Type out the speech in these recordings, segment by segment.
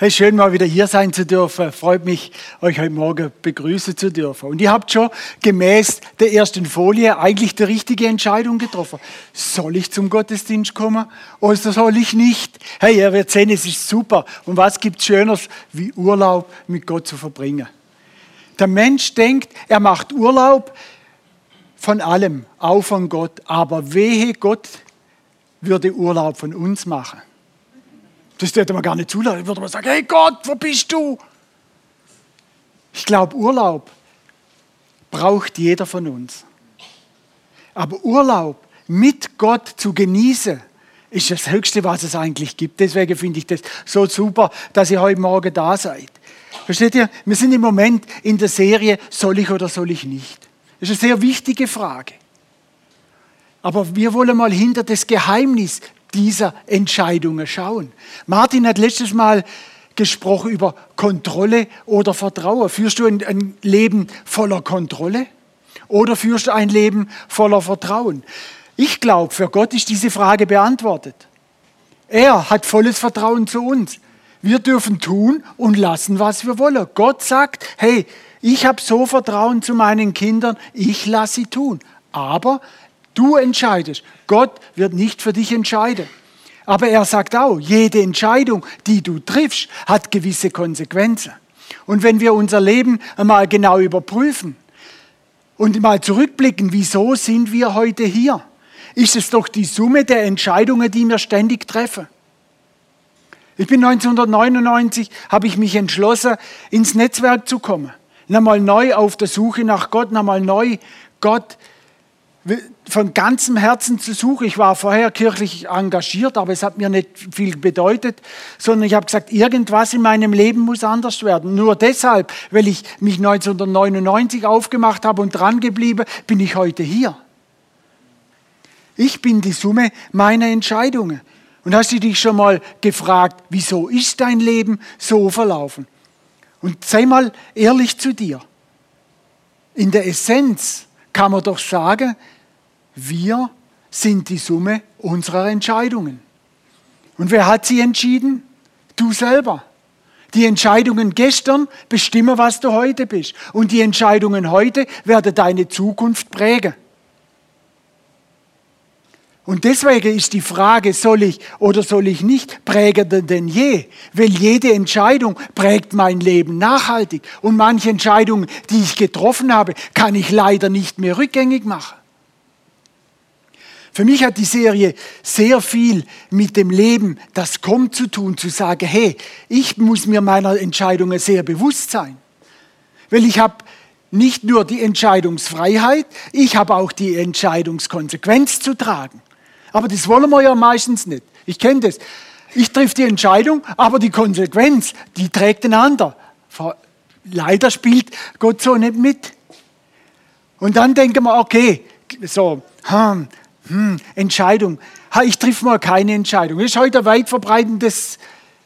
Hey, schön mal wieder hier sein zu dürfen. Freut mich, euch heute Morgen begrüßen zu dürfen. Und ihr habt schon gemäß der ersten Folie eigentlich die richtige Entscheidung getroffen. Soll ich zum Gottesdienst kommen oder soll ich nicht? Hey, ihr werdet sehen, es ist super. Und was gibt's Schöneres, wie Urlaub mit Gott zu verbringen? Der Mensch denkt, er macht Urlaub von allem, auch von Gott. Aber wehe, Gott würde Urlaub von uns machen. Das hätte man gar nicht zulassen. würde man sagen, hey Gott, wo bist du? Ich glaube, Urlaub braucht jeder von uns. Aber Urlaub mit Gott zu genießen, ist das Höchste, was es eigentlich gibt. Deswegen finde ich das so super, dass ihr heute Morgen da seid. Versteht ihr? Wir sind im Moment in der Serie Soll ich oder soll ich nicht? Das ist eine sehr wichtige Frage. Aber wir wollen mal hinter das Geheimnis dieser Entscheidungen schauen. Martin hat letztes Mal gesprochen über Kontrolle oder Vertrauen. Führst du ein, ein Leben voller Kontrolle oder führst du ein Leben voller Vertrauen? Ich glaube, für Gott ist diese Frage beantwortet. Er hat volles Vertrauen zu uns. Wir dürfen tun und lassen, was wir wollen. Gott sagt, hey, ich habe so Vertrauen zu meinen Kindern, ich lasse sie tun. Aber Du entscheidest. Gott wird nicht für dich entscheiden. Aber er sagt auch, jede Entscheidung, die du triffst, hat gewisse Konsequenzen. Und wenn wir unser Leben einmal genau überprüfen und mal zurückblicken, wieso sind wir heute hier, ist es doch die Summe der Entscheidungen, die wir ständig treffen. Ich bin 1999, habe ich mich entschlossen, ins Netzwerk zu kommen. Nochmal neu auf der Suche nach Gott, nochmal neu Gott von ganzem Herzen zu suchen. Ich war vorher kirchlich engagiert, aber es hat mir nicht viel bedeutet, sondern ich habe gesagt, irgendwas in meinem Leben muss anders werden. Nur deshalb, weil ich mich 1999 aufgemacht habe und dran geblieben, bin ich heute hier. Ich bin die Summe meiner Entscheidungen. Und hast du dich schon mal gefragt, wieso ist dein Leben so verlaufen? Und sei mal ehrlich zu dir. In der Essenz kann man doch sagen, wir sind die Summe unserer Entscheidungen. Und wer hat sie entschieden? Du selber. Die Entscheidungen gestern bestimmen, was du heute bist. Und die Entscheidungen heute werden deine Zukunft prägen. Und deswegen ist die Frage, soll ich oder soll ich nicht, prägender denn je. Weil jede Entscheidung prägt mein Leben nachhaltig. Und manche Entscheidungen, die ich getroffen habe, kann ich leider nicht mehr rückgängig machen. Für mich hat die Serie sehr viel mit dem Leben, das kommt, zu tun, zu sagen, hey, ich muss mir meiner Entscheidungen sehr bewusst sein. Weil ich habe nicht nur die Entscheidungsfreiheit, ich habe auch die Entscheidungskonsequenz zu tragen. Aber das wollen wir ja meistens nicht. Ich kenne das. Ich treffe die Entscheidung, aber die Konsequenz, die trägt ein anderer. Leider spielt Gott so nicht mit. Und dann denken wir, okay, so, hm, hm, Entscheidung. Ha, ich triff mal keine Entscheidung. Das ist heute ein weit verbreitendes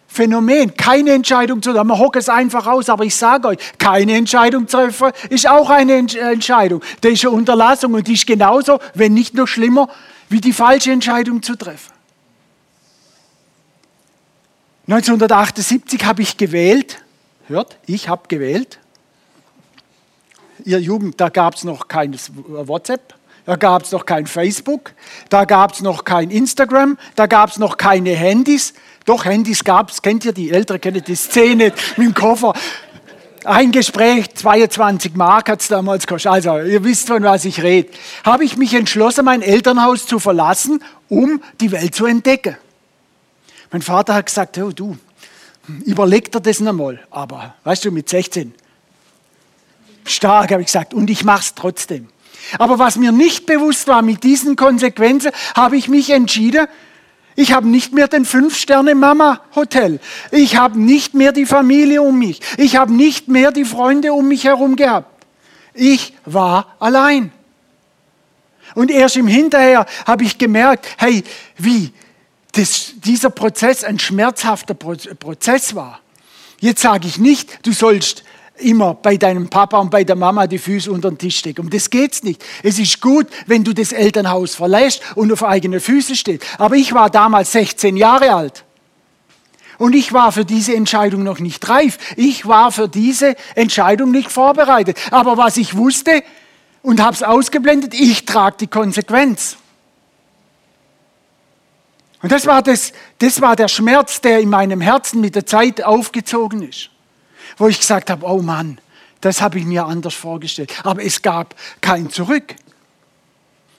Phänomen. Keine Entscheidung zu treffen. Man hockt es einfach aus. Aber ich sage euch, keine Entscheidung zu treffen ist auch eine Entscheidung. Das ist eine Unterlassung und die ist genauso, wenn nicht noch schlimmer, wie die falsche Entscheidung zu treffen. 1978 habe ich gewählt. Hört, ich habe gewählt. Ihr Jugend, da gab es noch kein WhatsApp. Da gab es noch kein Facebook, da gab es noch kein Instagram, da gab es noch keine Handys. Doch, Handys gab es, kennt ihr die Ältere, kennt ihr die Szene mit dem Koffer. Ein Gespräch, 22 Mark hat es damals gekostet. Also, ihr wisst, von was ich rede. Habe ich mich entschlossen, mein Elternhaus zu verlassen, um die Welt zu entdecken. Mein Vater hat gesagt, oh, du, überleg dir das nochmal. Aber, weißt du, mit 16. Stark, habe ich gesagt, und ich mache es trotzdem. Aber was mir nicht bewusst war mit diesen Konsequenzen, habe ich mich entschieden, ich habe nicht mehr den Fünf-Sterne-Mama-Hotel. Ich habe nicht mehr die Familie um mich. Ich habe nicht mehr die Freunde um mich herum gehabt. Ich war allein. Und erst im Hinterher habe ich gemerkt, hey, wie das, dieser Prozess ein schmerzhafter Prozess war. Jetzt sage ich nicht, du sollst immer bei deinem Papa und bei der Mama die Füße unter den Tisch stecken. Um das geht's nicht. Es ist gut, wenn du das Elternhaus verlässt und auf eigene Füße stehst. Aber ich war damals 16 Jahre alt. Und ich war für diese Entscheidung noch nicht reif. Ich war für diese Entscheidung nicht vorbereitet. Aber was ich wusste und habe es ausgeblendet, ich trage die Konsequenz. Und das war, das, das war der Schmerz, der in meinem Herzen mit der Zeit aufgezogen ist. Wo ich gesagt habe, oh Mann, das habe ich mir anders vorgestellt. Aber es gab kein Zurück.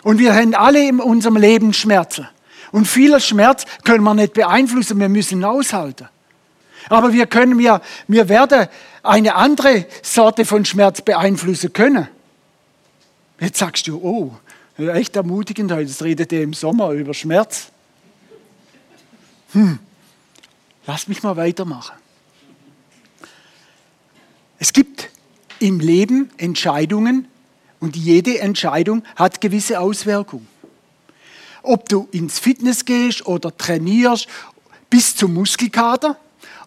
Und wir haben alle in unserem Leben Schmerzen. Und vieler Schmerz können wir nicht beeinflussen, wir müssen aushalten. Aber wir können, wir, wir werden eine andere Sorte von Schmerz beeinflussen können. Jetzt sagst du, oh, echt ermutigend, jetzt redet ihr im Sommer über Schmerz. Hm, lass mich mal weitermachen. Es gibt im Leben Entscheidungen und jede Entscheidung hat gewisse Auswirkungen. Ob du ins Fitness gehst oder trainierst bis zum Muskelkater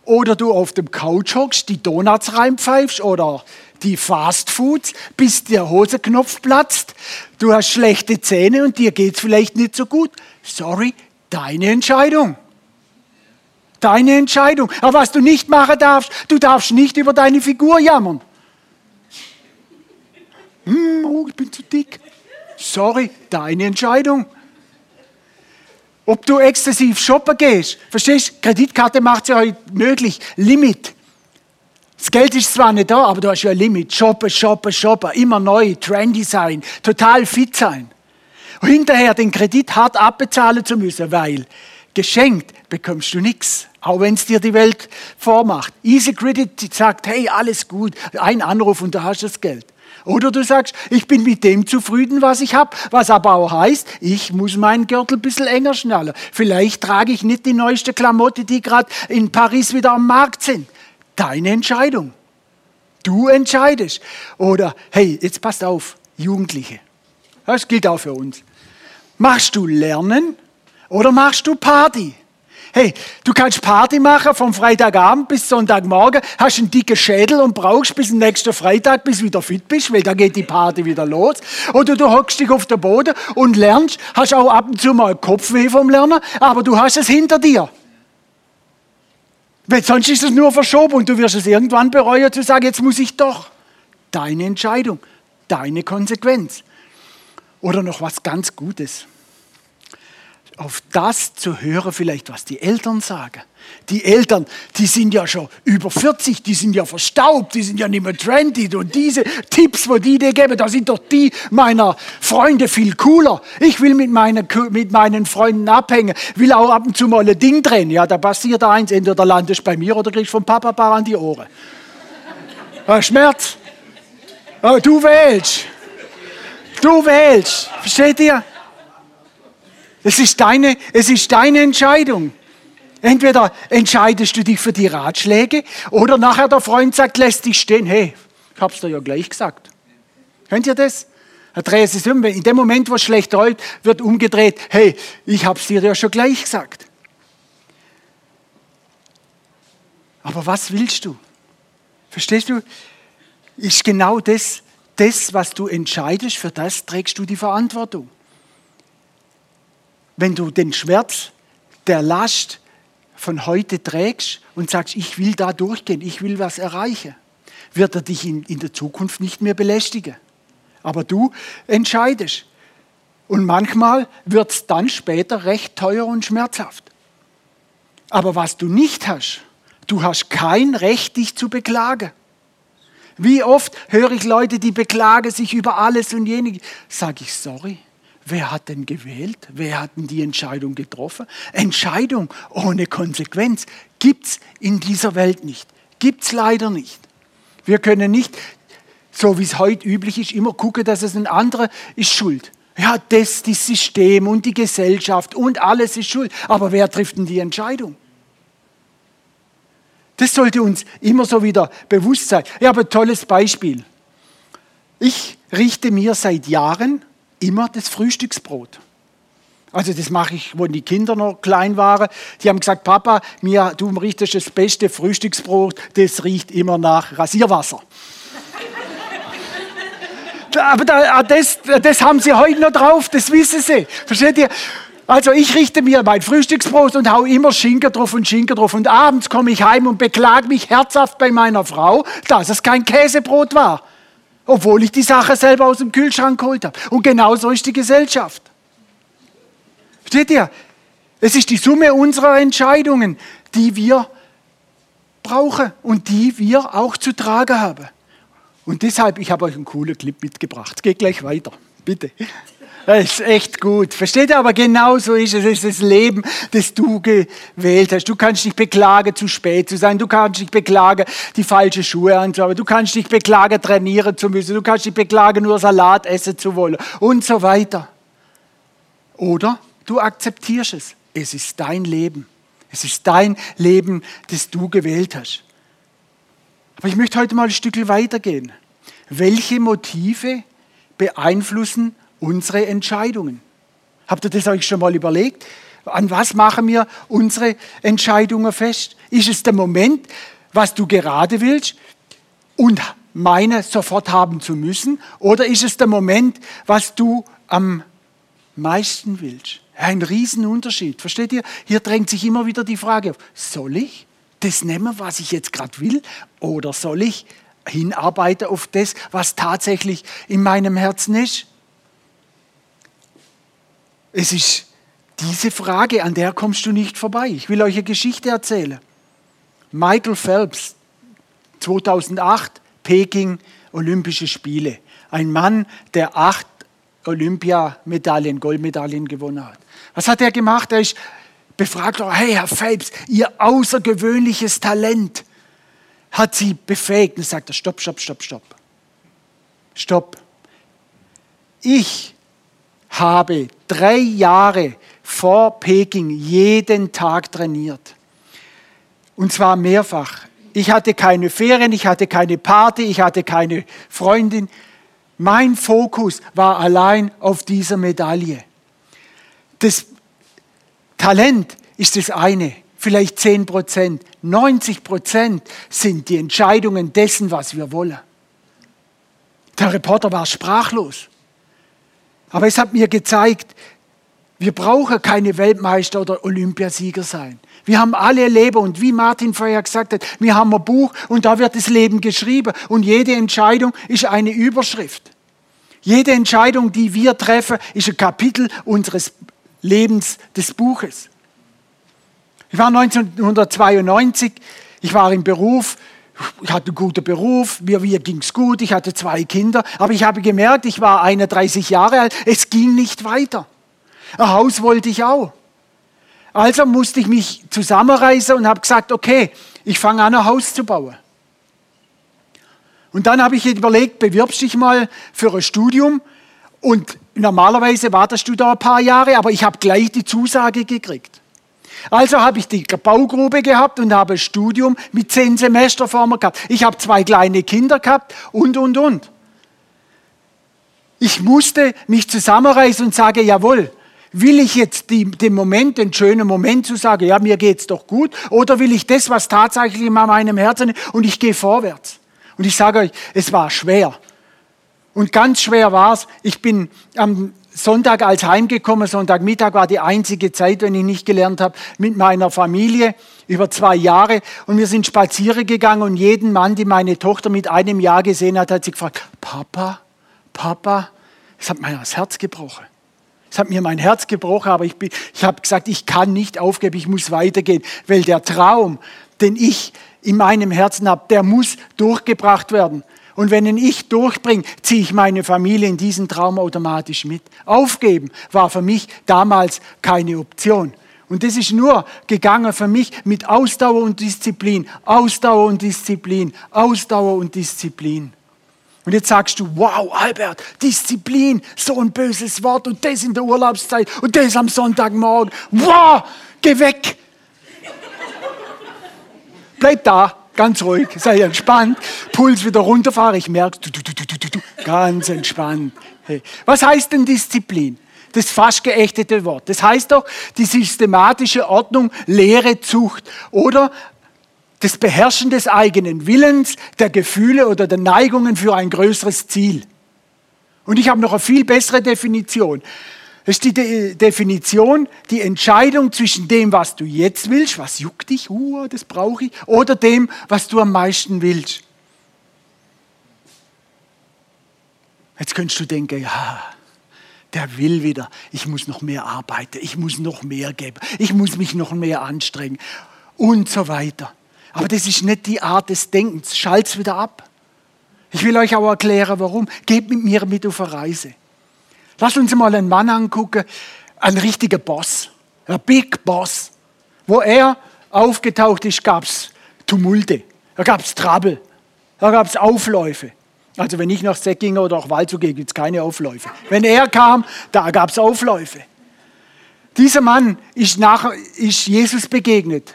oder du auf dem Couch hockst, die Donuts reinpfeifst oder die Fastfoods, bis der Hosenknopf platzt, du hast schlechte Zähne und dir geht es vielleicht nicht so gut. Sorry, deine Entscheidung. Deine Entscheidung. Aber was du nicht machen darfst, du darfst nicht über deine Figur jammern. Hm, oh, ich bin zu dick. Sorry, deine Entscheidung. Ob du exzessiv shoppen gehst, verstehst du? Kreditkarte macht es ja heute möglich. Limit. Das Geld ist zwar nicht da, aber du hast ja ein Limit. Shoppen, shoppen, shoppen. Immer neu, trendy sein, total fit sein. Und hinterher den Kredit hart abbezahlen zu müssen, weil geschenkt bekommst du nichts. Auch wenn es dir die Welt vormacht. Easy Credit sagt, hey, alles gut, ein Anruf und du hast das Geld. Oder du sagst, ich bin mit dem zufrieden, was ich habe, was aber auch heißt, ich muss meinen Gürtel ein bisschen enger schnallen. Vielleicht trage ich nicht die neueste Klamotte, die gerade in Paris wieder am Markt sind. Deine Entscheidung. Du entscheidest. Oder, hey, jetzt passt auf, Jugendliche. Das gilt auch für uns. Machst du Lernen oder machst du Party? Hey, du kannst Party machen vom Freitagabend bis Sonntagmorgen, hast einen dicken Schädel und brauchst bis zum nächsten Freitag, bis du wieder fit bist, weil da geht die Party wieder los. Oder du hockst dich auf den Boden und lernst, hast auch ab und zu mal Kopfweh vom Lernen, aber du hast es hinter dir. Weil sonst ist es nur verschoben und du wirst es irgendwann bereuen, zu sagen, jetzt muss ich doch. Deine Entscheidung, deine Konsequenz. Oder noch was ganz Gutes auf das zu hören, vielleicht was die Eltern sagen. Die Eltern, die sind ja schon über 40, die sind ja verstaubt, die sind ja nicht mehr trendy. Und diese Tipps, wo die dir geben, da sind doch die meiner Freunde viel cooler. Ich will mit meinen, mit meinen Freunden abhängen, will auch ab und zu mal ein Ding drehen. Ja, da passiert eins, entweder landest bei mir oder kriegst vom Papa paar an die Ohren. Schmerz. Du wählst. Du wählst. Versteht ihr? Es ist deine, es ist deine Entscheidung. Entweder entscheidest du dich für die Ratschläge oder nachher der Freund sagt, lässt dich stehen. Hey, ich hab's dir ja gleich gesagt. Kennt ihr das? Er dreht es um. In dem Moment, wo es schlecht läuft, wird umgedreht. Hey, ich hab's dir ja schon gleich gesagt. Aber was willst du? Verstehst du? Ist genau das, das, was du entscheidest, für das trägst du die Verantwortung wenn du den Schmerz der Last von heute trägst und sagst, ich will da durchgehen, ich will was erreichen, wird er dich in, in der Zukunft nicht mehr belästigen. Aber du entscheidest. Und manchmal wird es dann später recht teuer und schmerzhaft. Aber was du nicht hast, du hast kein Recht, dich zu beklagen. Wie oft höre ich Leute, die beklagen sich über alles und jenes. Sage ich, sorry, Wer hat denn gewählt? Wer hat denn die Entscheidung getroffen? Entscheidung ohne Konsequenz gibt es in dieser Welt nicht. Gibt es leider nicht. Wir können nicht, so wie es heute üblich ist, immer gucken, dass es ein anderer ist schuld. Ja, das, das System und die Gesellschaft und alles ist schuld. Aber wer trifft denn die Entscheidung? Das sollte uns immer so wieder bewusst sein. Ich habe ein tolles Beispiel. Ich richte mir seit Jahren immer das Frühstücksbrot. Also das mache ich, wo die Kinder noch klein waren. Die haben gesagt, Papa, mir, du richtest das beste Frühstücksbrot, das riecht immer nach Rasierwasser. Aber das, das haben sie heute noch drauf, das wissen sie. Versteht ihr? Also ich richte mir mein Frühstücksbrot und hau immer Schinken drauf und Schinken drauf. Und abends komme ich heim und beklage mich herzhaft bei meiner Frau, dass es kein Käsebrot war. Obwohl ich die Sache selber aus dem Kühlschrank geholt habe. Und genauso ist die Gesellschaft. Versteht ihr? Es ist die Summe unserer Entscheidungen, die wir brauchen und die wir auch zu tragen haben. Und deshalb, ich habe euch einen coolen Clip mitgebracht. Geht gleich weiter. Bitte. Das ist echt gut. Versteht ihr? Aber genau so ist es. Es ist das Leben, das du gewählt hast. Du kannst dich beklagen, zu spät zu sein. Du kannst dich beklagen, die falschen Schuhe anzuhaben. Du kannst dich beklagen, trainieren zu müssen. Du kannst dich beklagen, nur Salat essen zu wollen. Und so weiter. Oder du akzeptierst es. Es ist dein Leben. Es ist dein Leben, das du gewählt hast. Aber ich möchte heute mal ein Stück weitergehen. Welche Motive beeinflussen unsere Entscheidungen. Habt ihr das euch schon mal überlegt? An was machen wir unsere Entscheidungen fest? Ist es der Moment, was du gerade willst und meine sofort haben zu müssen? Oder ist es der Moment, was du am meisten willst? Ein Riesenunterschied. Versteht ihr? Hier drängt sich immer wieder die Frage auf, soll ich das nehmen, was ich jetzt gerade will? Oder soll ich hinarbeiten auf das, was tatsächlich in meinem Herzen ist? Es ist diese Frage, an der kommst du nicht vorbei. Ich will euch eine Geschichte erzählen. Michael Phelps, 2008, Peking, Olympische Spiele. Ein Mann, der acht Olympiamedaillen, Goldmedaillen gewonnen hat. Was hat er gemacht? Er ist befragt, hey Herr Phelps, Ihr außergewöhnliches Talent hat Sie befähigt. Und sagt er, stopp, stopp, stopp, stopp. Stopp. Ich habe drei Jahre vor Peking jeden Tag trainiert. Und zwar mehrfach. Ich hatte keine Ferien, ich hatte keine Party, ich hatte keine Freundin. Mein Fokus war allein auf dieser Medaille. Das Talent ist das eine, vielleicht 10 Prozent. 90 Prozent sind die Entscheidungen dessen, was wir wollen. Der Reporter war sprachlos. Aber es hat mir gezeigt, wir brauchen keine Weltmeister oder Olympiasieger sein. Wir haben alle Leben und wie Martin vorher gesagt hat, wir haben ein Buch und da wird das Leben geschrieben und jede Entscheidung ist eine Überschrift. Jede Entscheidung, die wir treffen, ist ein Kapitel unseres Lebens des Buches. Ich war 1992, ich war im Beruf, ich hatte einen guten Beruf, mir, mir ging es gut, ich hatte zwei Kinder, aber ich habe gemerkt, ich war 31 Jahre alt, es ging nicht weiter. Ein Haus wollte ich auch. Also musste ich mich zusammenreißen und habe gesagt, okay, ich fange an, ein Haus zu bauen. Und dann habe ich überlegt, bewirbst dich mal für ein Studium. Und normalerweise wartest du da ein paar Jahre, aber ich habe gleich die Zusage gekriegt. Also habe ich die Baugrube gehabt und habe ein Studium mit zehn Semester vor mir gehabt. Ich habe zwei kleine Kinder gehabt und, und, und. Ich musste mich zusammenreißen und sagen, jawohl, will ich jetzt die, den Moment, den schönen Moment zu sagen, ja, mir geht's doch gut, oder will ich das, was tatsächlich in meinem Herzen ist, und ich gehe vorwärts. Und ich sage euch, es war schwer. Und ganz schwer war es. Ich bin am Sonntag als heimgekommen, Sonntagmittag war die einzige Zeit, wenn ich nicht gelernt habe, mit meiner Familie über zwei Jahre. Und wir sind spazieren gegangen und jeden Mann, die meine Tochter mit einem Jahr gesehen hat, hat sie gefragt, Papa, Papa, es hat mir das Herz gebrochen. Es hat mir mein Herz gebrochen, aber ich, ich habe gesagt, ich kann nicht aufgeben, ich muss weitergehen, weil der Traum, den ich in meinem Herzen habe, der muss durchgebracht werden. Und wenn ich durchbringe, ziehe ich meine Familie in diesen Traum automatisch mit. Aufgeben war für mich damals keine Option. Und das ist nur gegangen für mich mit Ausdauer und Disziplin, Ausdauer und Disziplin, Ausdauer und Disziplin. Und jetzt sagst du, wow, Albert, Disziplin, so ein böses Wort und das in der Urlaubszeit und das am Sonntagmorgen. Wow, geh weg. Bleib da ganz ruhig, sei entspannt, Puls wieder runterfahren. Ich merke, du, du, du, du, du, ganz entspannt. Hey. Was heißt denn Disziplin? Das fast geächtete Wort. Das heißt doch die systematische Ordnung, Lehre, Zucht oder das Beherrschen des eigenen Willens, der Gefühle oder der Neigungen für ein größeres Ziel. Und ich habe noch eine viel bessere Definition. Das ist die De Definition, die Entscheidung zwischen dem, was du jetzt willst, was juckt dich, uh, das brauche ich, oder dem, was du am meisten willst. Jetzt könntest du denken, ja, der will wieder, ich muss noch mehr arbeiten, ich muss noch mehr geben, ich muss mich noch mehr anstrengen und so weiter. Aber das ist nicht die Art des Denkens. Schalt's wieder ab. Ich will euch auch erklären, warum. Geht mit mir mit auf eine Reise. Lass uns mal einen Mann angucken, ein richtiger Boss, ein Big Boss. Wo er aufgetaucht ist, gab es Tumulte, da gab es Trouble, da gab es Aufläufe. Also wenn ich nach Säckinger oder auch Waldzug gehe, gibt es keine Aufläufe. Wenn er kam, da gab es Aufläufe. Dieser Mann ist, nach, ist Jesus begegnet.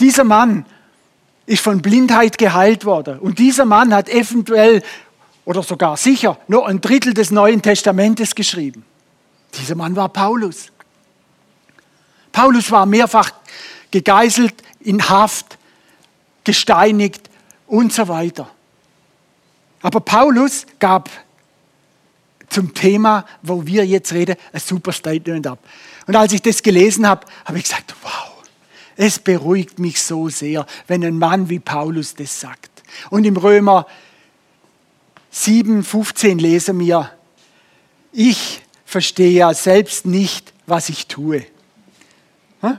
Dieser Mann ist von Blindheit geheilt worden. Und dieser Mann hat eventuell oder sogar sicher nur ein Drittel des Neuen Testamentes geschrieben. Dieser Mann war Paulus. Paulus war mehrfach gegeißelt, in Haft, gesteinigt und so weiter. Aber Paulus gab zum Thema, wo wir jetzt reden, ein super Statement ab. Und als ich das gelesen habe, habe ich gesagt, wow, es beruhigt mich so sehr, wenn ein Mann wie Paulus das sagt. Und im Römer 7, 15 lesen wir, ich verstehe ja selbst nicht, was ich tue. Hm?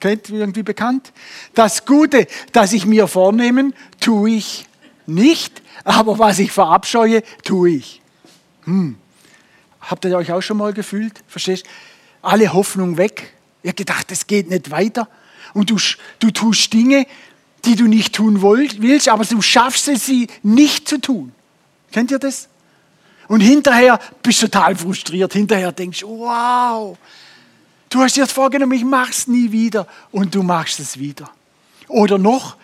Kennt irgendwie bekannt? Das Gute, das ich mir vornehmen, tue ich nicht, aber was ich verabscheue, tue ich. Hm. Habt ihr euch auch schon mal gefühlt? Verstehst? Alle Hoffnung weg. Ihr habt gedacht, es geht nicht weiter. Und du, du tust Dinge, die du nicht tun willst, aber du schaffst es, sie nicht zu tun. Kennt ihr das? Und hinterher bist du total frustriert. Hinterher denkst du, wow, du hast dir jetzt vorgenommen, ich mach's nie wieder. Und du machst es wieder. Oder noch,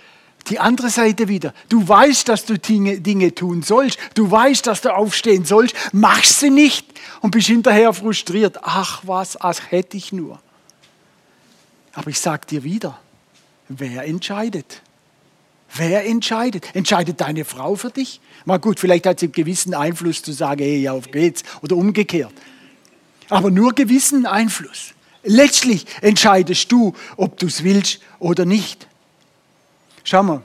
die andere Seite wieder. Du weißt, dass du Dinge, Dinge tun sollst. Du weißt, dass du aufstehen sollst. Machst sie nicht und bist hinterher frustriert. Ach was, als hätte ich nur. Aber ich sage dir wieder, wer entscheidet? Wer entscheidet? Entscheidet deine Frau für dich? Mal gut, vielleicht hat sie einen gewissen Einfluss zu sagen, hey, auf geht's oder umgekehrt. Aber nur gewissen Einfluss. Letztlich entscheidest du, ob du es willst oder nicht. Schau mal,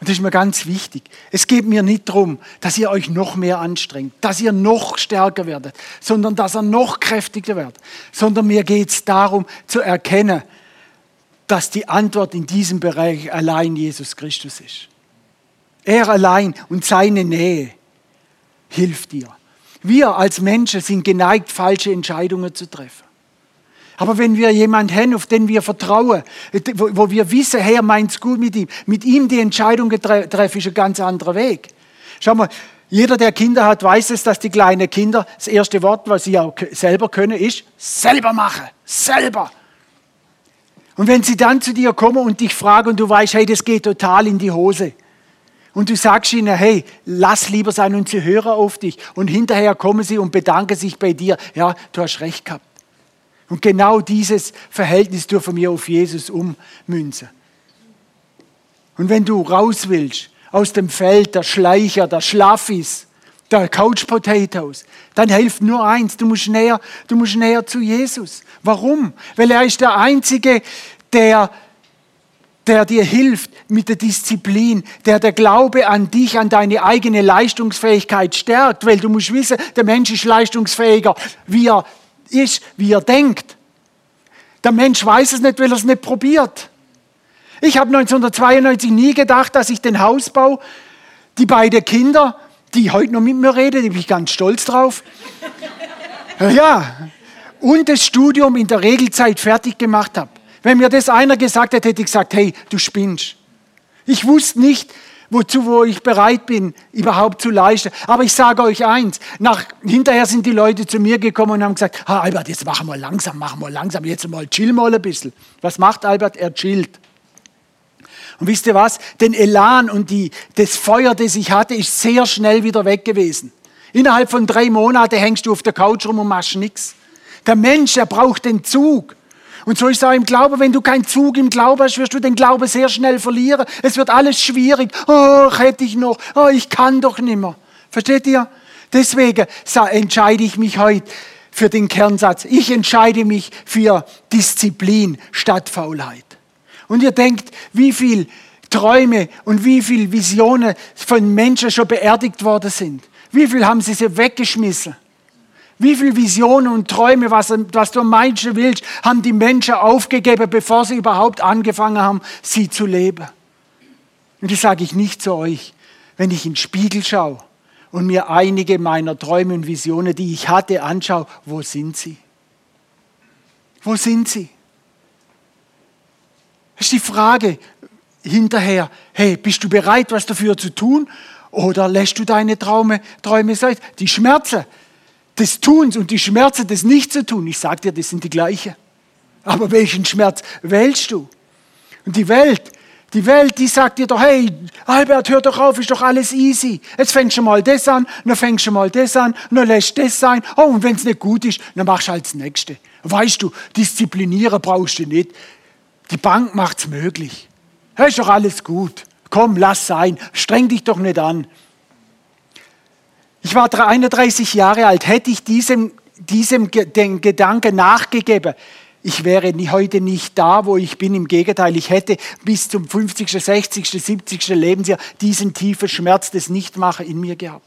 und das ist mir ganz wichtig. Es geht mir nicht darum, dass ihr euch noch mehr anstrengt, dass ihr noch stärker werdet, sondern dass ihr noch kräftiger werdet. Sondern mir geht es darum zu erkennen, dass die Antwort in diesem Bereich allein Jesus Christus ist. Er allein und seine Nähe hilft dir. Wir als Menschen sind geneigt, falsche Entscheidungen zu treffen. Aber wenn wir jemanden haben, auf den wir vertrauen, wo, wir wissen, Herr meint es gut mit ihm, mit ihm die Entscheidung treffen, ist ein ganz anderer Weg. Schau mal, jeder, der Kinder hat, weiß es, dass die kleinen Kinder das erste Wort, was sie auch selber können, ist selber machen. Selber. Und wenn sie dann zu dir kommen und dich fragen und du weißt, hey, das geht total in die Hose. Und du sagst ihnen, hey, lass lieber sein und sie hören auf dich. Und hinterher kommen sie und bedanken sich bei dir. Ja, du hast recht gehabt. Und genau dieses Verhältnis dürfen wir auf Jesus ummünzen. Und wenn du raus willst aus dem Feld der Schleicher, der Schlaffis, der Couch Potatoes, dann hilft nur eins, du musst näher, du musst näher zu Jesus. Warum? Weil er ist der Einzige, der, der dir hilft mit der Disziplin, der der Glaube an dich, an deine eigene Leistungsfähigkeit stärkt, weil du musst wissen, der Mensch ist leistungsfähiger, wie er ist, wie er denkt. Der Mensch weiß es nicht, weil er es nicht probiert. Ich habe 1992 nie gedacht, dass ich den Hausbau, die beiden Kinder, die heute noch mit mir reden, da bin ich ganz stolz drauf. Ja, und das Studium in der Regelzeit fertig gemacht habe. Wenn mir das einer gesagt hätte, hätte ich gesagt, hey, du spinnst. Ich wusste nicht, wozu wo ich bereit bin, überhaupt zu leisten. Aber ich sage euch eins, nach, hinterher sind die Leute zu mir gekommen und haben gesagt, ah, Albert, jetzt machen wir langsam, machen wir langsam, jetzt mal chill mal ein bisschen. Was macht Albert? Er chillt. Und wisst ihr was? Den Elan und die, das Feuer, das ich hatte, ist sehr schnell wieder weg gewesen. Innerhalb von drei Monaten hängst du auf der Couch rum und machst nichts. Der Mensch, er braucht den Zug. Und so ist es auch im Glauben, wenn du keinen Zug im Glauben hast, wirst du den Glauben sehr schnell verlieren. Es wird alles schwierig. Oh, hätte ich noch. Oh, ich kann doch nimmer. Versteht ihr? Deswegen entscheide ich mich heute für den Kernsatz. Ich entscheide mich für Disziplin statt Faulheit. Und ihr denkt, wie viel Träume und wie viel Visionen von Menschen schon beerdigt worden sind. Wie viel haben sie sie weggeschmissen? Wie viele Visionen und Träume, was, was du meisten willst, haben die Menschen aufgegeben, bevor sie überhaupt angefangen haben, sie zu leben. Und das sage ich nicht zu euch, wenn ich in den Spiegel schaue und mir einige meiner Träume und Visionen, die ich hatte, anschaue, wo sind sie? Wo sind sie? Das ist die Frage hinterher, hey, bist du bereit, was dafür zu tun? Oder lässt du deine Träume, Träume sein? Die Schmerzen des Tuns und die Schmerzen des Nicht zu tun, ich sage dir, das sind die gleichen. Aber welchen Schmerz wählst du? Und die Welt, die Welt, die sagt dir doch, hey, Albert, hör doch auf, ist doch alles easy. Jetzt fängst du mal das an, dann fängst du mal das an, dann lässt das sein. Oh, und wenn es nicht gut ist, dann machst du halt das Nächste. Weißt du, disziplinieren brauchst du nicht. Die Bank macht es möglich. Hey, ist doch alles gut. Komm, lass sein. Streng dich doch nicht an. Ich war 31 Jahre alt. Hätte ich diesem, diesem den Gedanken nachgegeben, ich wäre heute nicht da, wo ich bin. Im Gegenteil, ich hätte bis zum 50., 60., 70. Lebensjahr diesen tiefen Schmerz des Nichtmacher in mir gehabt.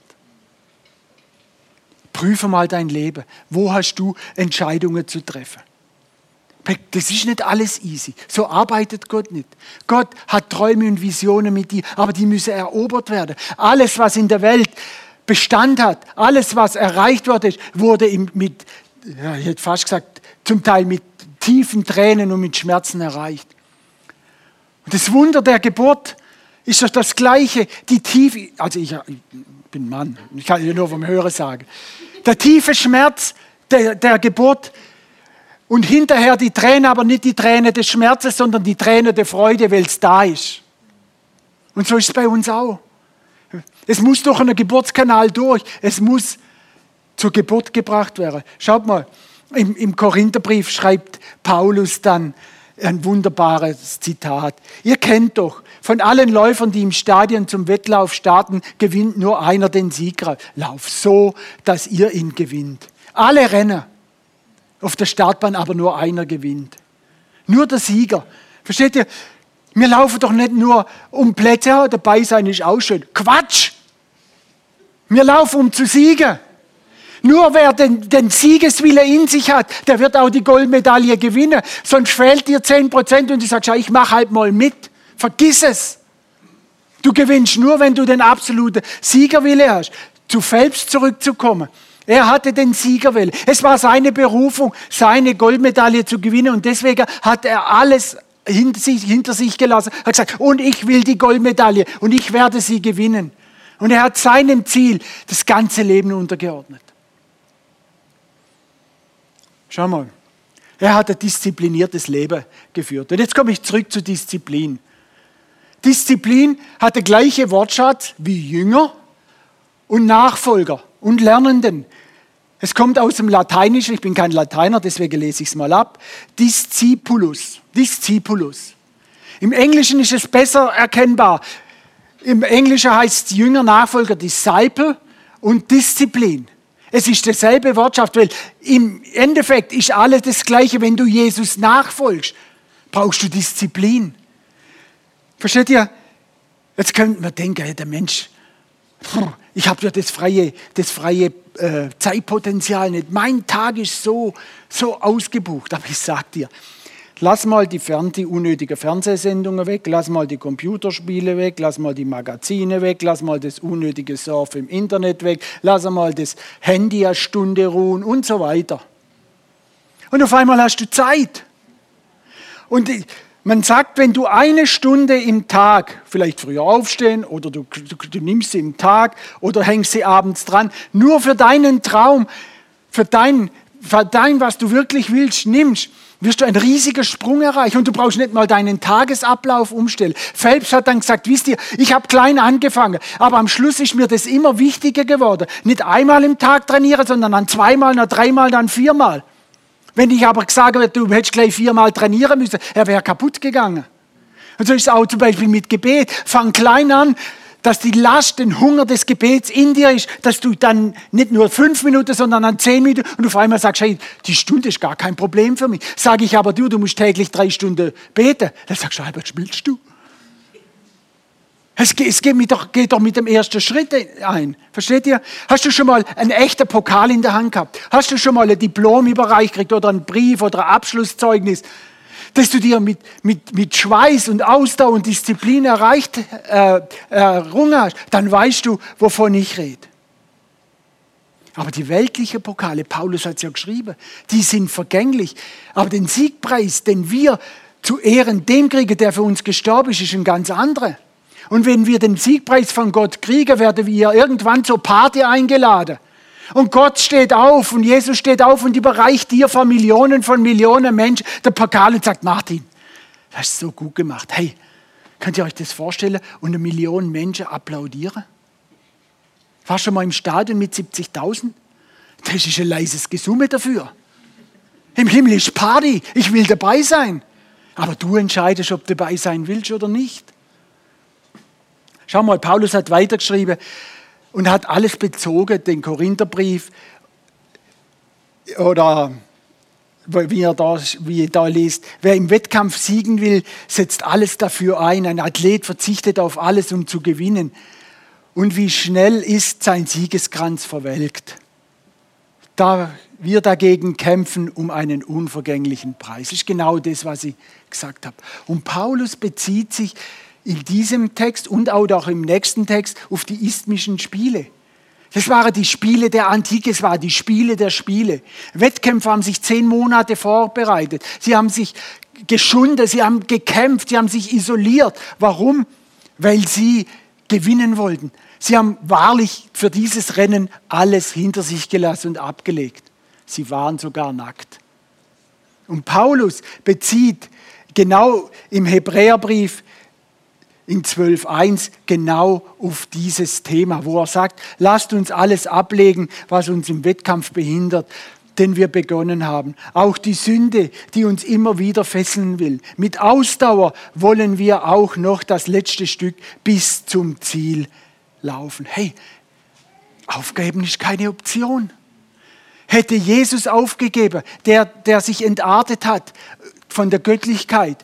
Prüfe mal dein Leben. Wo hast du Entscheidungen zu treffen? Das ist nicht alles easy. So arbeitet Gott nicht. Gott hat Träume und Visionen mit dir, aber die müssen erobert werden. Alles, was in der Welt Bestand hat, alles, was erreicht wurde, wurde mit, ja, ich hätte fast gesagt, zum Teil mit tiefen Tränen und mit Schmerzen erreicht. Und das Wunder der Geburt ist doch das Gleiche. Die tiefe, also ich, ich bin Mann, ich kann dir nur vom Hören sagen. Der tiefe Schmerz der, der Geburt und hinterher die Träne, aber nicht die Träne des Schmerzes, sondern die Träne der Freude, weil es da ist. Und so ist es bei uns auch. Es muss durch einen Geburtskanal durch. Es muss zur Geburt gebracht werden. Schaut mal, im, Im Korintherbrief schreibt Paulus dann ein wunderbares Zitat. Ihr kennt doch, von allen Läufern, die im Stadion zum Wettlauf starten, gewinnt nur einer den Siegerlauf, so dass ihr ihn gewinnt. Alle Renner auf der Startbahn, aber nur einer gewinnt. Nur der Sieger. Versteht ihr? Wir laufen doch nicht nur um Plätze, dabei sein ist auch schön. Quatsch! Wir laufen, um zu siegen. Nur wer den, den Siegeswille in sich hat, der wird auch die Goldmedaille gewinnen. Sonst fehlt dir 10 Prozent und du sagst, ja, ich mache halt mal mit. Vergiss es. Du gewinnst nur, wenn du den absoluten Siegerwille hast. Zu Phelps zurückzukommen. Er hatte den Siegerwille. Es war seine Berufung, seine Goldmedaille zu gewinnen und deswegen hat er alles hinter sich, hinter sich gelassen. Er hat gesagt, und ich will die Goldmedaille und ich werde sie gewinnen. Und er hat seinem Ziel das ganze Leben untergeordnet. Schau mal, er hat ein diszipliniertes Leben geführt. Und jetzt komme ich zurück zu Disziplin. Disziplin hat der gleiche Wortschatz wie Jünger und Nachfolger und Lernenden. Es kommt aus dem Lateinischen, ich bin kein Lateiner, deswegen lese ich es mal ab. Discipulus. Discipulus. Im Englischen ist es besser erkennbar. Im Englischen heißt Jünger, Nachfolger, Disciple und Disziplin. Es ist dieselbe Wortschaft, weil im Endeffekt ist alles das Gleiche. Wenn du Jesus nachfolgst, brauchst du Disziplin. Versteht ihr? Jetzt könnte man denken, der Mensch, ich habe ja das freie, das freie äh, Zeitpotenzial nicht. Mein Tag ist so, so ausgebucht. Aber ich sage dir, lass mal die, Fern die unnötigen Fernsehsendungen weg, lass mal die Computerspiele weg, lass mal die Magazine weg, lass mal das unnötige Surf im Internet weg, lass mal das Handy eine Stunde ruhen und so weiter. Und auf einmal hast du Zeit. Und man sagt, wenn du eine Stunde im Tag, vielleicht früher aufstehen oder du, du, du nimmst sie im Tag oder hängst sie abends dran, nur für deinen Traum, für dein, für dein, was du wirklich willst, nimmst, wirst du einen riesigen Sprung erreichen und du brauchst nicht mal deinen Tagesablauf umstellen. Phelps hat dann gesagt, wisst ihr, ich habe klein angefangen, aber am Schluss ist mir das immer wichtiger geworden. Nicht einmal im Tag trainieren, sondern dann zweimal, dann dreimal, dann viermal. Wenn ich aber gesagt hätte, du hättest gleich viermal trainieren müssen, er wäre kaputt gegangen. Und so ist es auch zum Beispiel mit Gebet. Fang klein an, dass die Last, den Hunger des Gebets in dir ist, dass du dann nicht nur fünf Minuten, sondern dann zehn Minuten und auf einmal sagst, hey, die Stunde ist gar kein Problem für mich. Sage ich aber, du, du musst täglich drei Stunden beten. Dann sagst du, Albert, spielst du? Es, geht, doch, geht doch mit dem ersten Schritt ein. Versteht ihr? Hast du schon mal einen echten Pokal in der Hand gehabt? Hast du schon mal ein Diplom überreicht gekriegt oder einen Brief oder ein Abschlusszeugnis? Dass du dir mit, mit, mit Schweiß und Ausdauer und Disziplin erreicht, äh, errungen hast, dann weißt du, wovon ich rede. Aber die weltlichen Pokale, Paulus hat es ja geschrieben, die sind vergänglich. Aber den Siegpreis, den wir zu Ehren dem kriegen, der für uns gestorben ist, ist ein ganz anderer. Und wenn wir den Siegpreis von Gott kriegen, werden wir irgendwann zur Party eingeladen. Und Gott steht auf und Jesus steht auf und überreicht dir vor Millionen von Millionen Menschen der Pokal und sagt, Martin, das ist so gut gemacht. Hey, könnt ihr euch das vorstellen? Und eine Million Menschen applaudieren? Warst du schon mal im Stadion mit 70.000? Das ist ein leises Gesumme dafür. Im Himmel ist Party, ich will dabei sein. Aber du entscheidest, ob du dabei sein willst oder nicht. Schau mal, Paulus hat weitergeschrieben, und hat alles bezogen, den Korintherbrief oder wie er da, wie er da liest, wer im Wettkampf siegen will, setzt alles dafür ein. Ein Athlet verzichtet auf alles, um zu gewinnen. Und wie schnell ist sein Siegeskranz verwelkt. Da wir dagegen kämpfen um einen unvergänglichen Preis. Das ist genau das, was ich gesagt habe. Und Paulus bezieht sich in diesem Text und auch im nächsten Text auf die isthmischen Spiele. Das waren die Spiele der Antike, es waren die Spiele der Spiele. Wettkämpfe haben sich zehn Monate vorbereitet. Sie haben sich geschunden, sie haben gekämpft, sie haben sich isoliert. Warum? Weil sie gewinnen wollten. Sie haben wahrlich für dieses Rennen alles hinter sich gelassen und abgelegt. Sie waren sogar nackt. Und Paulus bezieht genau im Hebräerbrief in 12.1 genau auf dieses Thema, wo er sagt, lasst uns alles ablegen, was uns im Wettkampf behindert, den wir begonnen haben. Auch die Sünde, die uns immer wieder fesseln will. Mit Ausdauer wollen wir auch noch das letzte Stück bis zum Ziel laufen. Hey, aufgeben ist keine Option. Hätte Jesus aufgegeben, der, der sich entartet hat von der Göttlichkeit,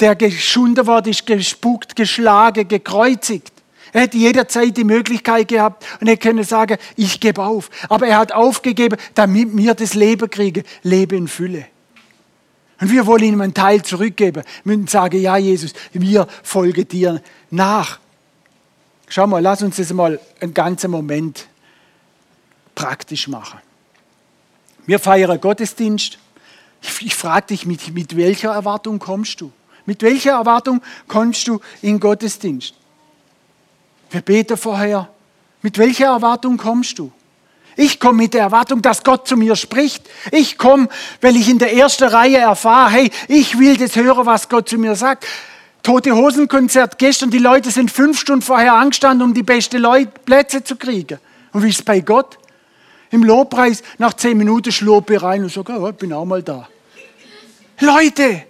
der geschunden worden ist, gespuckt, geschlagen, gekreuzigt. Er hätte jederzeit die Möglichkeit gehabt und er könnte sagen, ich gebe auf. Aber er hat aufgegeben, damit wir das Leben kriegen, Leben in Fülle. Und wir wollen ihm einen Teil zurückgeben. Wir müssen sagen, ja Jesus, wir folgen dir nach. Schau mal, lass uns das mal einen ganzen Moment praktisch machen. Wir feiern Gottesdienst. Ich, ich frage dich, mit, mit welcher Erwartung kommst du? Mit welcher Erwartung kommst du in Gottesdienst? Wir beten vorher. Mit welcher Erwartung kommst du? Ich komme mit der Erwartung, dass Gott zu mir spricht. Ich komme, weil ich in der ersten Reihe erfahre, hey, ich will das hören, was Gott zu mir sagt. Tote Hosenkonzert gestern, die Leute sind fünf Stunden vorher angestanden, um die besten Leute, Plätze zu kriegen. Und wie ist es bei Gott? Im Lobpreis, nach zehn Minuten schlob ich rein und sage, oh, ich bin auch mal da. Leute,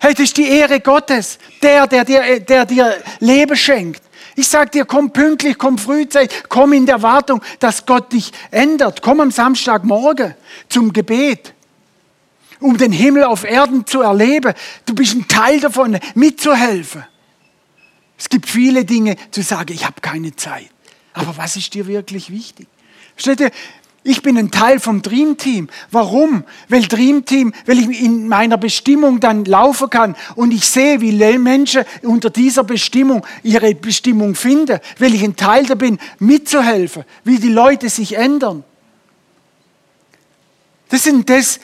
Hey, das ist die Ehre Gottes, der, der dir, der dir Leben schenkt. Ich sage dir, komm pünktlich, komm frühzeitig, komm in der Wartung, dass Gott dich ändert. Komm am Samstagmorgen zum Gebet, um den Himmel auf Erden zu erleben. Du bist ein Teil davon, mitzuhelfen. Es gibt viele Dinge zu sagen, ich habe keine Zeit. Aber was ist dir wirklich wichtig? Versteht ihr? Ich bin ein Teil vom Dream Team. Warum? Weil Dream Team, weil ich in meiner Bestimmung dann laufen kann und ich sehe, wie Menschen unter dieser Bestimmung ihre Bestimmung finden, weil ich ein Teil da bin, mitzuhelfen, wie die Leute sich ändern. Das sind das,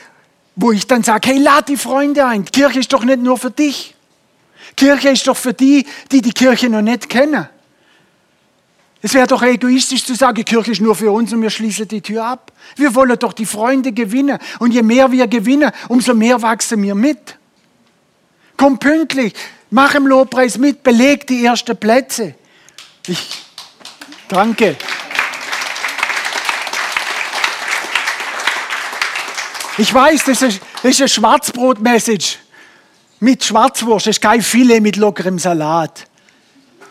wo ich dann sage, hey, lad die Freunde ein. Die Kirche ist doch nicht nur für dich. Kirche ist doch für die, die die Kirche noch nicht kennen. Es wäre doch egoistisch zu sagen, die Kirche ist nur für uns und wir schließen die Tür ab. Wir wollen doch die Freunde gewinnen. Und je mehr wir gewinnen, umso mehr wachsen wir mit. Komm pünktlich, mach im Lobpreis mit, beleg die ersten Plätze. Ich danke. Ich weiß, das ist, das ist eine Schwarzbrot-Message mit Schwarzwurst. Das ist kein Filet mit lockerem Salat.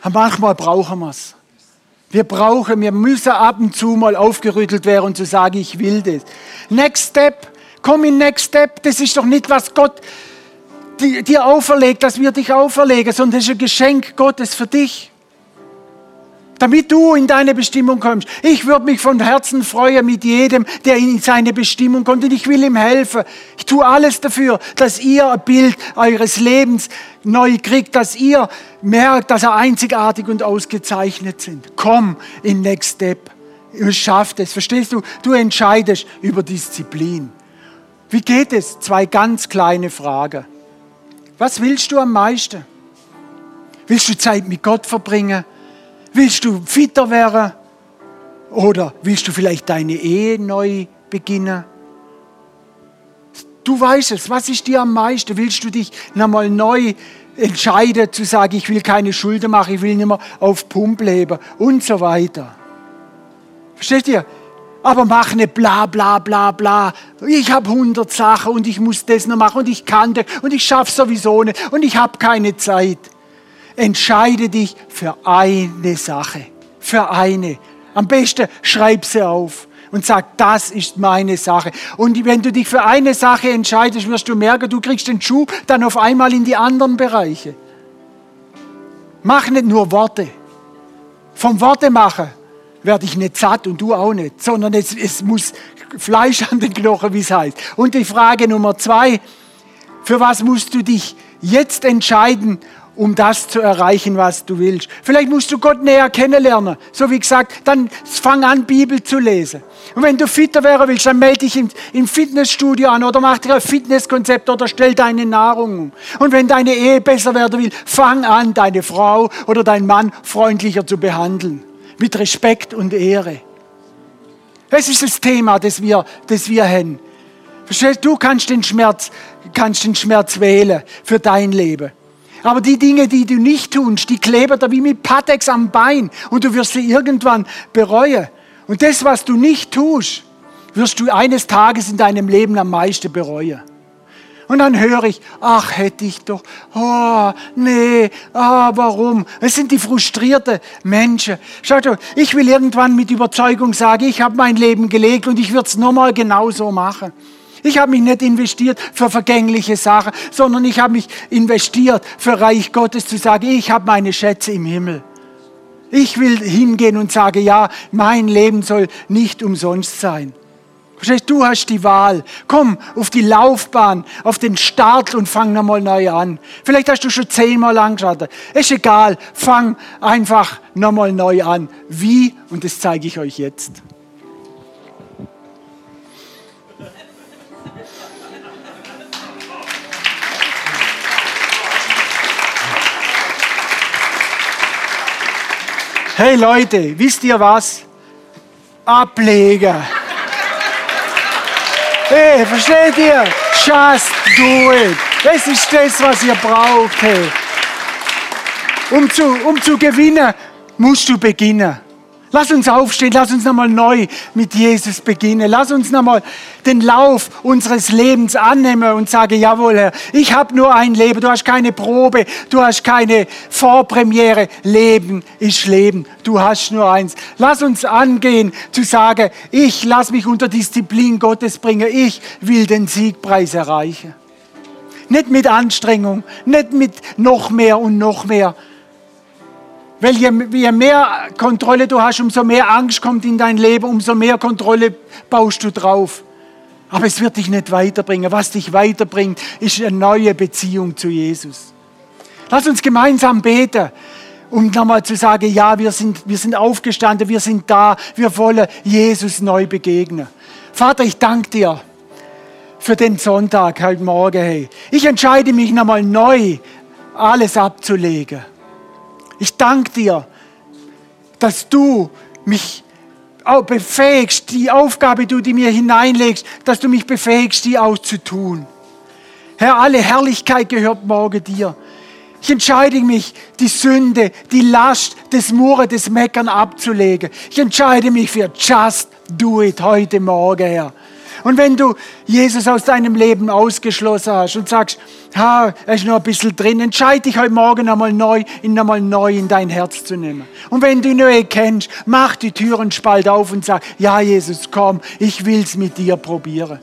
Manchmal brauchen wir es. Wir brauchen, wir müssen ab und zu mal aufgerüttelt werden und zu sagen, ich will das. Next Step, komm in Next Step, das ist doch nicht, was Gott dir auferlegt, dass wir dich auferlegen, sondern das ist ein Geschenk Gottes für dich damit du in deine Bestimmung kommst. Ich würde mich von Herzen freuen mit jedem, der in seine Bestimmung kommt und ich will ihm helfen. Ich tue alles dafür, dass ihr ein Bild eures Lebens neu kriegt, dass ihr merkt, dass ihr einzigartig und ausgezeichnet sind. Komm in Next Step. Ihr schafft es. Verstehst du? Du entscheidest über Disziplin. Wie geht es? Zwei ganz kleine Fragen. Was willst du am meisten? Willst du Zeit mit Gott verbringen? Willst du fitter werden? Oder willst du vielleicht deine Ehe neu beginnen? Du weißt es, was ist dir am meisten? Willst du dich nochmal neu entscheiden, zu sagen, ich will keine Schulden machen, ich will nicht mehr auf Pump leben und so weiter? Versteht ihr? Aber mach nicht bla bla bla bla. Ich habe hundert Sachen und ich muss das noch machen und ich kann das und ich schaffe sowieso nicht und ich habe keine Zeit entscheide dich für eine Sache. Für eine. Am besten schreib sie auf und sag, das ist meine Sache. Und wenn du dich für eine Sache entscheidest, wirst du merken, du kriegst den Schuh dann auf einmal in die anderen Bereiche. Mach nicht nur Worte. Vom Worte machen werde ich nicht satt und du auch nicht, sondern es, es muss Fleisch an den Knochen, wie es heißt. Und die Frage Nummer zwei, für was musst du dich jetzt entscheiden um das zu erreichen, was du willst. Vielleicht musst du Gott näher kennenlernen. So wie gesagt, dann fang an, Bibel zu lesen. Und wenn du fitter werden willst, dann melde dich im, im Fitnessstudio an oder mach dir ein Fitnesskonzept oder stell deine Nahrung um. Und wenn deine Ehe besser werden will, fang an, deine Frau oder deinen Mann freundlicher zu behandeln. Mit Respekt und Ehre. Das ist das Thema, das wir, das wir haben. Verstehst du, kannst den Schmerz, kannst den Schmerz wählen für dein Leben. Aber die Dinge, die du nicht tust, die kleben da wie mit Patex am Bein und du wirst sie irgendwann bereuen. Und das, was du nicht tust, wirst du eines Tages in deinem Leben am meisten bereuen. Und dann höre ich, ach, hätte ich doch, oh, nee, ah, warum? Es sind die frustrierten Menschen. Schaut doch, ich will irgendwann mit Überzeugung sagen, ich habe mein Leben gelegt und ich würde es nochmal genauso machen. Ich habe mich nicht investiert für vergängliche Sachen, sondern ich habe mich investiert für Reich Gottes zu sagen, ich habe meine Schätze im Himmel. Ich will hingehen und sage, ja, mein Leben soll nicht umsonst sein. Du hast die Wahl. Komm auf die Laufbahn, auf den Start und fang nochmal neu an. Vielleicht hast du schon zehnmal angeschaut. Ist egal, fang einfach nochmal neu an. Wie? Und das zeige ich euch jetzt. Hey Leute, wisst ihr was? Ableger. Hey, versteht ihr? Just do it. Das ist das, was ihr braucht. Hey. Um, zu, um zu gewinnen, musst du beginnen. Lass uns aufstehen, lass uns nochmal neu mit Jesus beginnen. Lass uns nochmal den Lauf unseres Lebens annehmen und sagen, jawohl Herr, ich habe nur ein Leben, du hast keine Probe, du hast keine Vorpremiere. Leben ist Leben, du hast nur eins. Lass uns angehen zu sagen, ich lass mich unter Disziplin Gottes bringen, ich will den Siegpreis erreichen. Nicht mit Anstrengung, nicht mit noch mehr und noch mehr, weil je, je, mehr Kontrolle du hast, umso mehr Angst kommt in dein Leben, umso mehr Kontrolle baust du drauf. Aber es wird dich nicht weiterbringen. Was dich weiterbringt, ist eine neue Beziehung zu Jesus. Lass uns gemeinsam beten, um nochmal zu sagen, ja, wir sind, wir sind aufgestanden, wir sind da, wir wollen Jesus neu begegnen. Vater, ich danke dir für den Sonntag heute Morgen. Hey. Ich entscheide mich nochmal neu, alles abzulegen ich danke dir, dass du mich befähigst, die Aufgabe, die du mir hineinlegst, dass du mich befähigst, die auch zu tun. Herr, alle Herrlichkeit gehört morgen dir. Ich entscheide mich, die Sünde, die Last des Murren, des Meckern abzulegen. Ich entscheide mich für Just Do It heute Morgen, Herr. Und wenn du Jesus aus deinem Leben ausgeschlossen hast und sagst, ha, er ist noch ein bisschen drin, entscheide dich heute Morgen einmal neu, ihn einmal neu in dein Herz zu nehmen. Und wenn du ihn neu kennst, mach die Türen spalt auf und sag, ja Jesus, komm, ich will's mit dir probieren.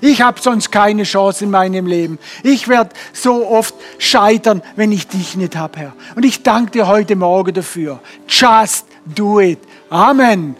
Ich habe sonst keine Chance in meinem Leben. Ich werde so oft scheitern, wenn ich dich nicht habe, Herr. Und ich danke dir heute Morgen dafür. Just do it. Amen.